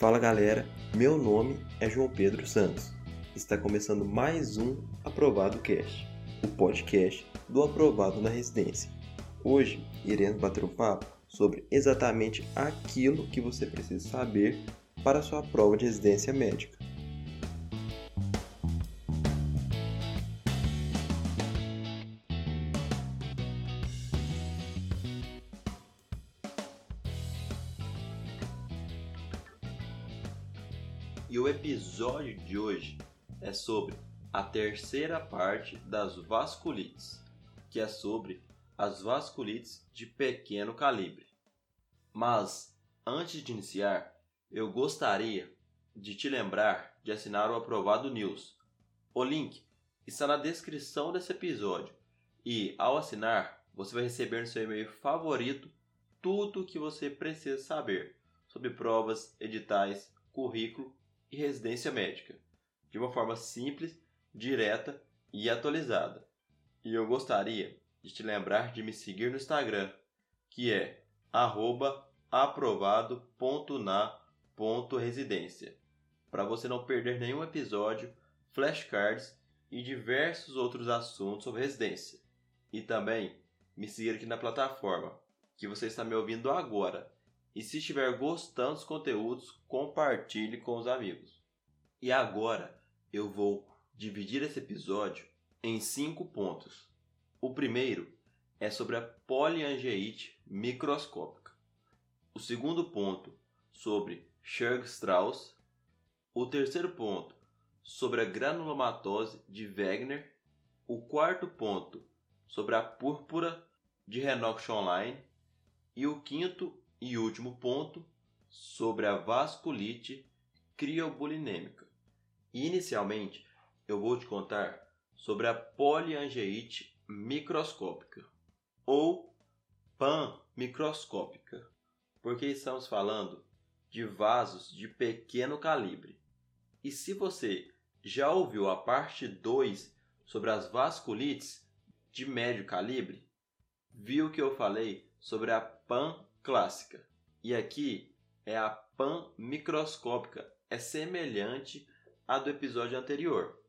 Fala galera, meu nome é João Pedro Santos. Está começando mais um Aprovado Cast, o podcast do Aprovado na Residência. Hoje iremos bater um papo sobre exatamente aquilo que você precisa saber para a sua prova de residência médica. O episódio de hoje é sobre a terceira parte das vasculites, que é sobre as vasculites de pequeno calibre. Mas antes de iniciar, eu gostaria de te lembrar de assinar o Aprovado News. O link está na descrição desse episódio e ao assinar, você vai receber no seu e-mail favorito tudo o que você precisa saber sobre provas, editais, currículo e residência médica, de uma forma simples, direta e atualizada. E eu gostaria de te lembrar de me seguir no Instagram, que é aprovado.na.residência, para você não perder nenhum episódio, flashcards e diversos outros assuntos sobre residência. E também me seguir aqui na plataforma que você está me ouvindo agora e se estiver gostando dos conteúdos, compartilhe com os amigos. E agora eu vou dividir esse episódio em cinco pontos. O primeiro é sobre a poliangeite microscópica. O segundo ponto sobre Churg-Strauss. O terceiro ponto sobre a granulomatose de Wegener. O quarto ponto sobre a púrpura de Renox-Online. E o quinto e último ponto, sobre a vasculite criobulinêmica. Inicialmente, eu vou te contar sobre a poliangeite microscópica ou pan-microscópica, porque estamos falando de vasos de pequeno calibre. E se você já ouviu a parte 2 sobre as vasculites de médio calibre, viu que eu falei sobre a pan clássica. E aqui é a pan microscópica, é semelhante à do episódio anterior.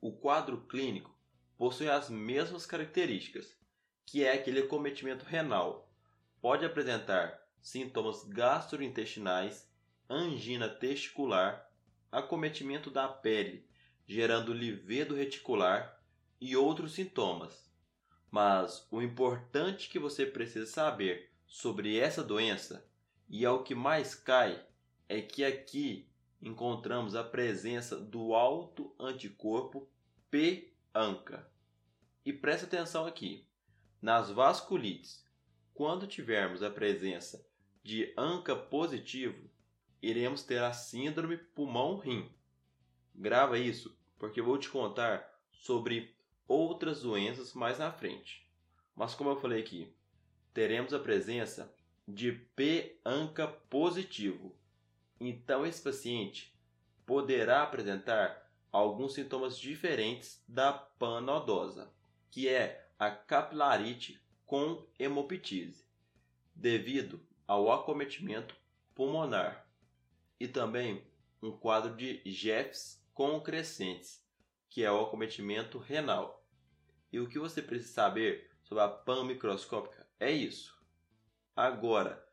O quadro clínico possui as mesmas características, que é aquele acometimento renal. Pode apresentar sintomas gastrointestinais, angina testicular, acometimento da pele, gerando livedo reticular e outros sintomas. Mas o importante que você precisa saber sobre essa doença e ao que mais cai é que aqui encontramos a presença do alto anticorpo P-ANCA. E preste atenção aqui. Nas vasculites, quando tivermos a presença de ANCA positivo, iremos ter a síndrome pulmão-rim. Grava isso, porque eu vou te contar sobre outras doenças mais na frente. Mas como eu falei aqui, teremos a presença de P-ANCA positivo. Então, esse paciente poderá apresentar alguns sintomas diferentes da panodosa, que é a capilarite com hemoptise, devido ao acometimento pulmonar, e também um quadro de Jeffs com crescentes, que é o acometimento renal. E o que você precisa saber sobre a pan microscópica é isso. Agora,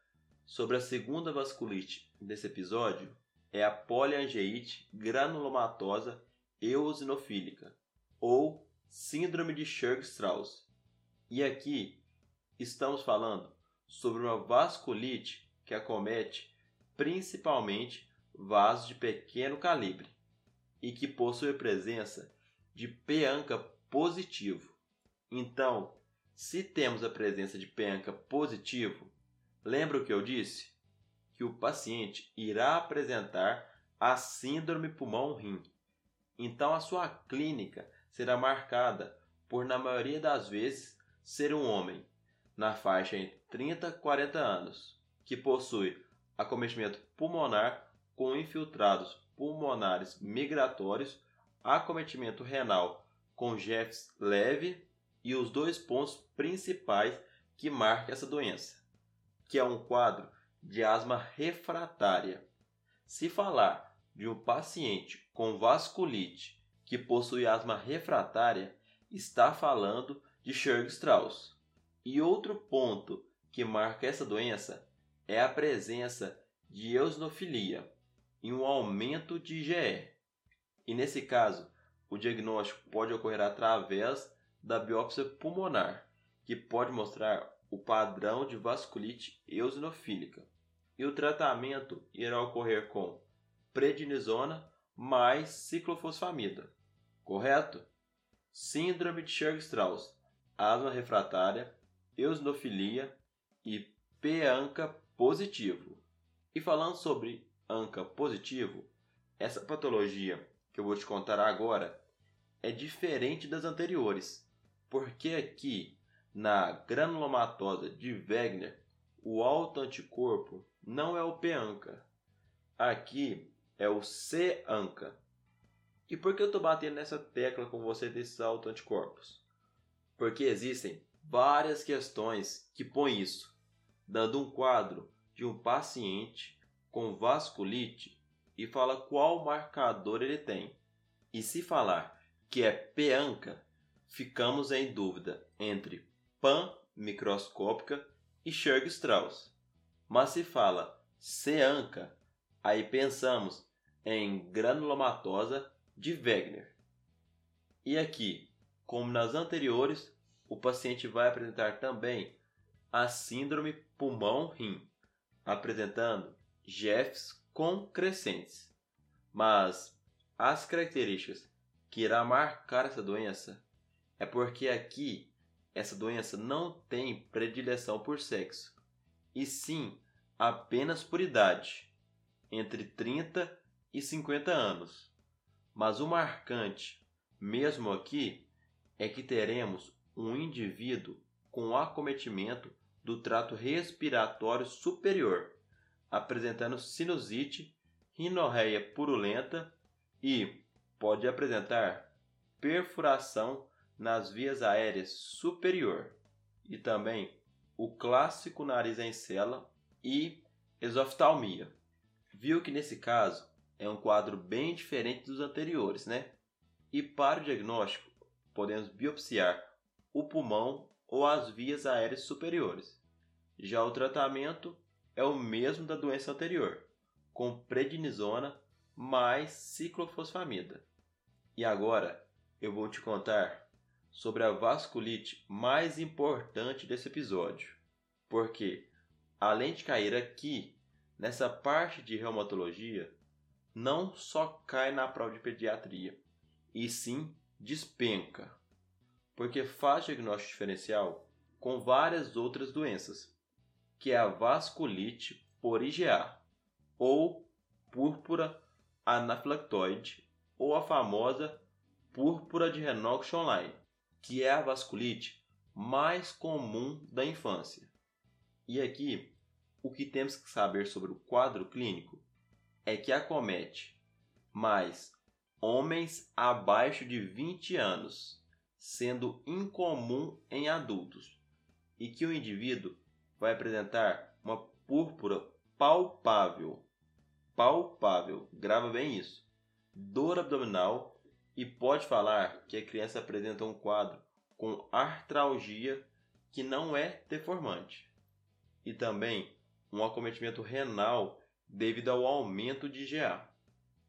sobre a segunda vasculite desse episódio, é a poliangeite granulomatosa eosinofílica, ou síndrome de Churg-Strauss. E aqui estamos falando sobre uma vasculite que acomete principalmente vasos de pequeno calibre e que possui presença de PANCA positivo. Então, se temos a presença de penca positivo, lembra o que eu disse? Que o paciente irá apresentar a síndrome pulmão-rim. Então a sua clínica será marcada por, na maioria das vezes, ser um homem na faixa entre 30 e 40 anos, que possui acometimento pulmonar com infiltrados pulmonares migratórios, acometimento renal com Jeffs leve e os dois pontos principais que marcam essa doença, que é um quadro de asma refratária. Se falar de um paciente com vasculite que possui asma refratária, está falando de Churg-Strauss. E outro ponto que marca essa doença é a presença de eosinofilia e um aumento de IgE. E nesse caso, o diagnóstico pode ocorrer através da biópsia pulmonar, que pode mostrar o padrão de vasculite eosinofílica. E o tratamento irá ocorrer com prednisona mais ciclofosfamida. Correto? Síndrome de Churg-Strauss, asma refratária, eosinofilia e P-ANCA positivo. E falando sobre ANCA positivo, essa patologia que eu vou te contar agora é diferente das anteriores, porque aqui na granulomatosa de Wegener, o autoanticorpo não é o P-ANCA. Aqui é o C-ANCA. E por que eu estou batendo nessa tecla com você desses autoanticorpos? Porque existem várias questões que põem isso, dando um quadro de um paciente com vasculite e fala qual marcador ele tem. E se falar que é peanca, ficamos em dúvida entre pan microscópica e Churg-Strauss. Mas se fala ceanca, aí pensamos em granulomatosa de Wegener. E aqui, como nas anteriores, o paciente vai apresentar também a síndrome pulmão-rim, apresentando Jeffs com crescentes. Mas as características que irá marcar essa doença é porque aqui essa doença não tem predileção por sexo, e sim apenas por idade, entre 30 e 50 anos. Mas o marcante, mesmo aqui, é que teremos um indivíduo com acometimento do trato respiratório superior, apresentando sinusite, rinorreia purulenta e pode apresentar perfuração nas vias aéreas superior e também o clássico nariz em cela e exoftalmia. Viu que nesse caso é um quadro bem diferente dos anteriores, né? E para o diagnóstico, podemos biopsiar o pulmão ou as vias aéreas superiores. Já o tratamento é o mesmo da doença anterior, com prednisona mais ciclofosfamida. E agora eu vou te contar sobre a vasculite mais importante desse episódio, porque além de cair aqui nessa parte de reumatologia, não só cai na prova de pediatria, e sim despenca, porque faz diagnóstico diferencial com várias outras doenças, que é a vasculite por IgA, ou púrpura anafilactoide, ou a famosa púrpura de Renox online, que é a vasculite mais comum da infância. E aqui, o que temos que saber sobre o quadro clínico é que acomete mais homens abaixo de 20 anos, sendo incomum em adultos, e que o indivíduo vai apresentar uma púrpura palpável. Palpável, grava bem isso. Dor abdominal e pode falar que a criança apresenta um quadro com artralgia que não é deformante. E também um acometimento renal devido ao aumento de IgA.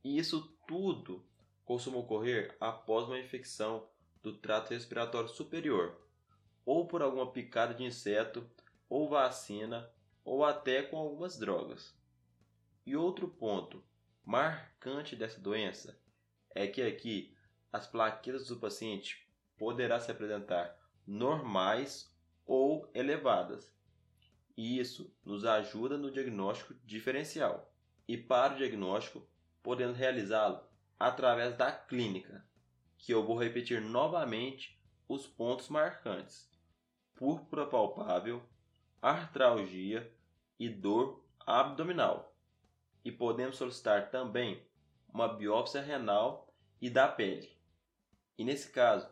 E isso tudo costuma ocorrer após uma infecção do trato respiratório superior, ou por alguma picada de inseto, ou vacina, ou até com algumas drogas. E outro ponto marcante dessa doença é que aqui as plaquetas do paciente poderá se apresentar normais ou elevadas, e isso nos ajuda no diagnóstico diferencial. E para o diagnóstico, podemos realizá-lo através da clínica, que eu vou repetir novamente os pontos marcantes: púrpura palpável, artralgia e dor abdominal. E podemos solicitar também uma biópsia renal e da pele. E nesse caso,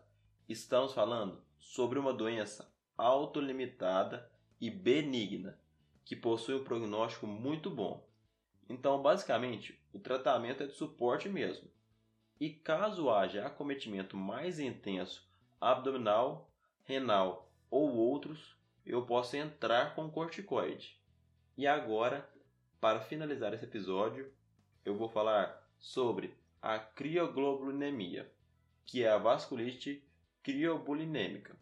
estamos falando sobre uma doença autolimitada e benigna, que possui um prognóstico muito bom. Então, basicamente, o tratamento é de suporte mesmo. E caso haja acometimento mais intenso abdominal, renal ou outros, eu posso entrar com corticoide. E agora, para finalizar esse episódio, eu vou falar sobre a crioglobulinemia, que é a vasculite criobulinêmica.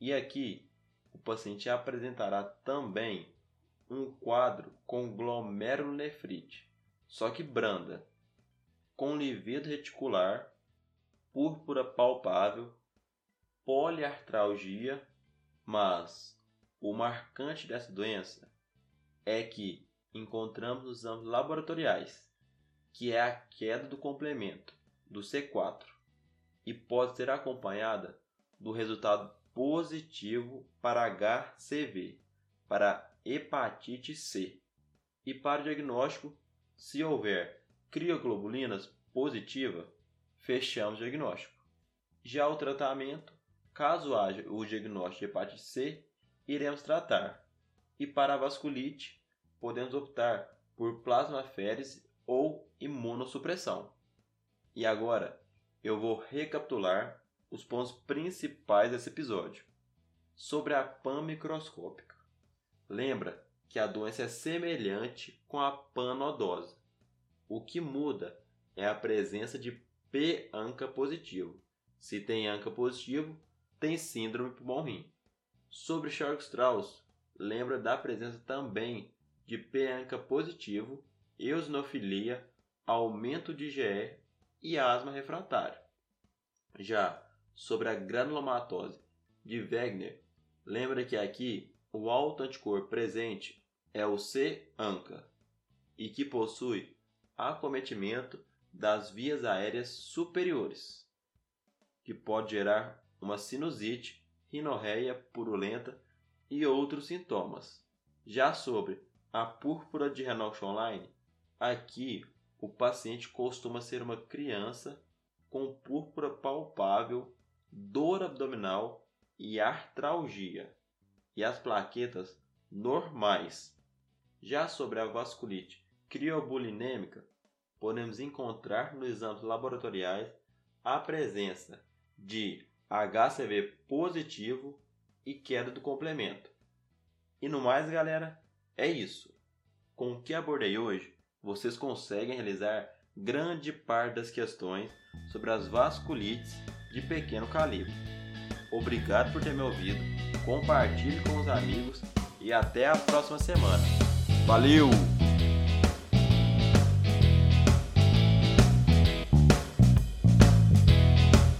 E aqui o paciente apresentará também um quadro com glomerulonefrite, só que branda, com livido reticular, púrpura palpável, poliartralgia, mas o marcante dessa doença é que encontramos os exames laboratoriais, que é a queda do complemento do C4 e pode ser acompanhada do resultado positivo para HCV, para hepatite C. E para o diagnóstico, se houver crioglobulinas positiva, fechamos o diagnóstico. Já o tratamento, caso haja o diagnóstico de hepatite C, iremos tratar. E para a vasculite, podemos optar por plasmaférese ou imunossupressão. E agora, eu vou recapitular os pontos principais desse episódio. Sobre a PAN microscópica. Lembra que a doença é semelhante com a panodose. O que muda é a presença de P-ANCA positivo. Se tem ANCA positivo, tem síndrome pulmão-rim. Sobre Churg-Strauss, lembra da presença também de P-ANCA positivo, eosinofilia, aumento de IgE e asma refratária. Já sobre a granulomatose de Wegener, lembra que aqui o alto anticorpo presente é o C-ANCA e que possui acometimento das vias aéreas superiores, que pode gerar uma sinusite, rinorreia purulenta e outros sintomas. Já sobre a púrpura de Renault Online, aqui o paciente costuma ser uma criança com púrpura palpável, dor abdominal e artralgia, e as plaquetas normais. Já sobre a vasculite criobulinêmica, podemos encontrar nos exames laboratoriais a presença de HCV positivo e queda do complemento. E no mais, galera, é isso. Com o que abordei hoje, vocês conseguem realizar grande parte das questões sobre as vasculites de pequeno calibre. Obrigado por ter me ouvido, compartilhe com os amigos e até a próxima semana. Valeu!